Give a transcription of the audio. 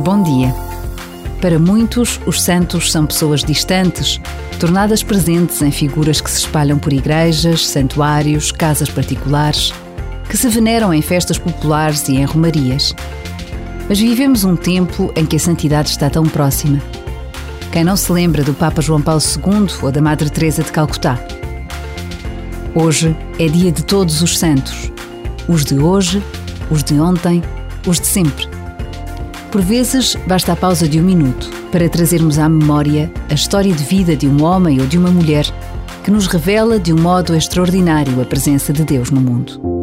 Bom dia. Para muitos, os santos são pessoas distantes, tornadas presentes em figuras que se espalham por igrejas, santuários, casas particulares, que se veneram em festas populares e em romarias. Mas vivemos um tempo em que a santidade está tão próxima. Quem não se lembra do Papa João Paulo II ou da Madre Teresa de Calcutá? Hoje é dia de todos os santos, os de hoje, os de ontem, os de sempre. Por vezes, basta a pausa de um minuto para trazermos à memória a história de vida de um homem ou de uma mulher que nos revela de um modo extraordinário a presença de Deus no mundo.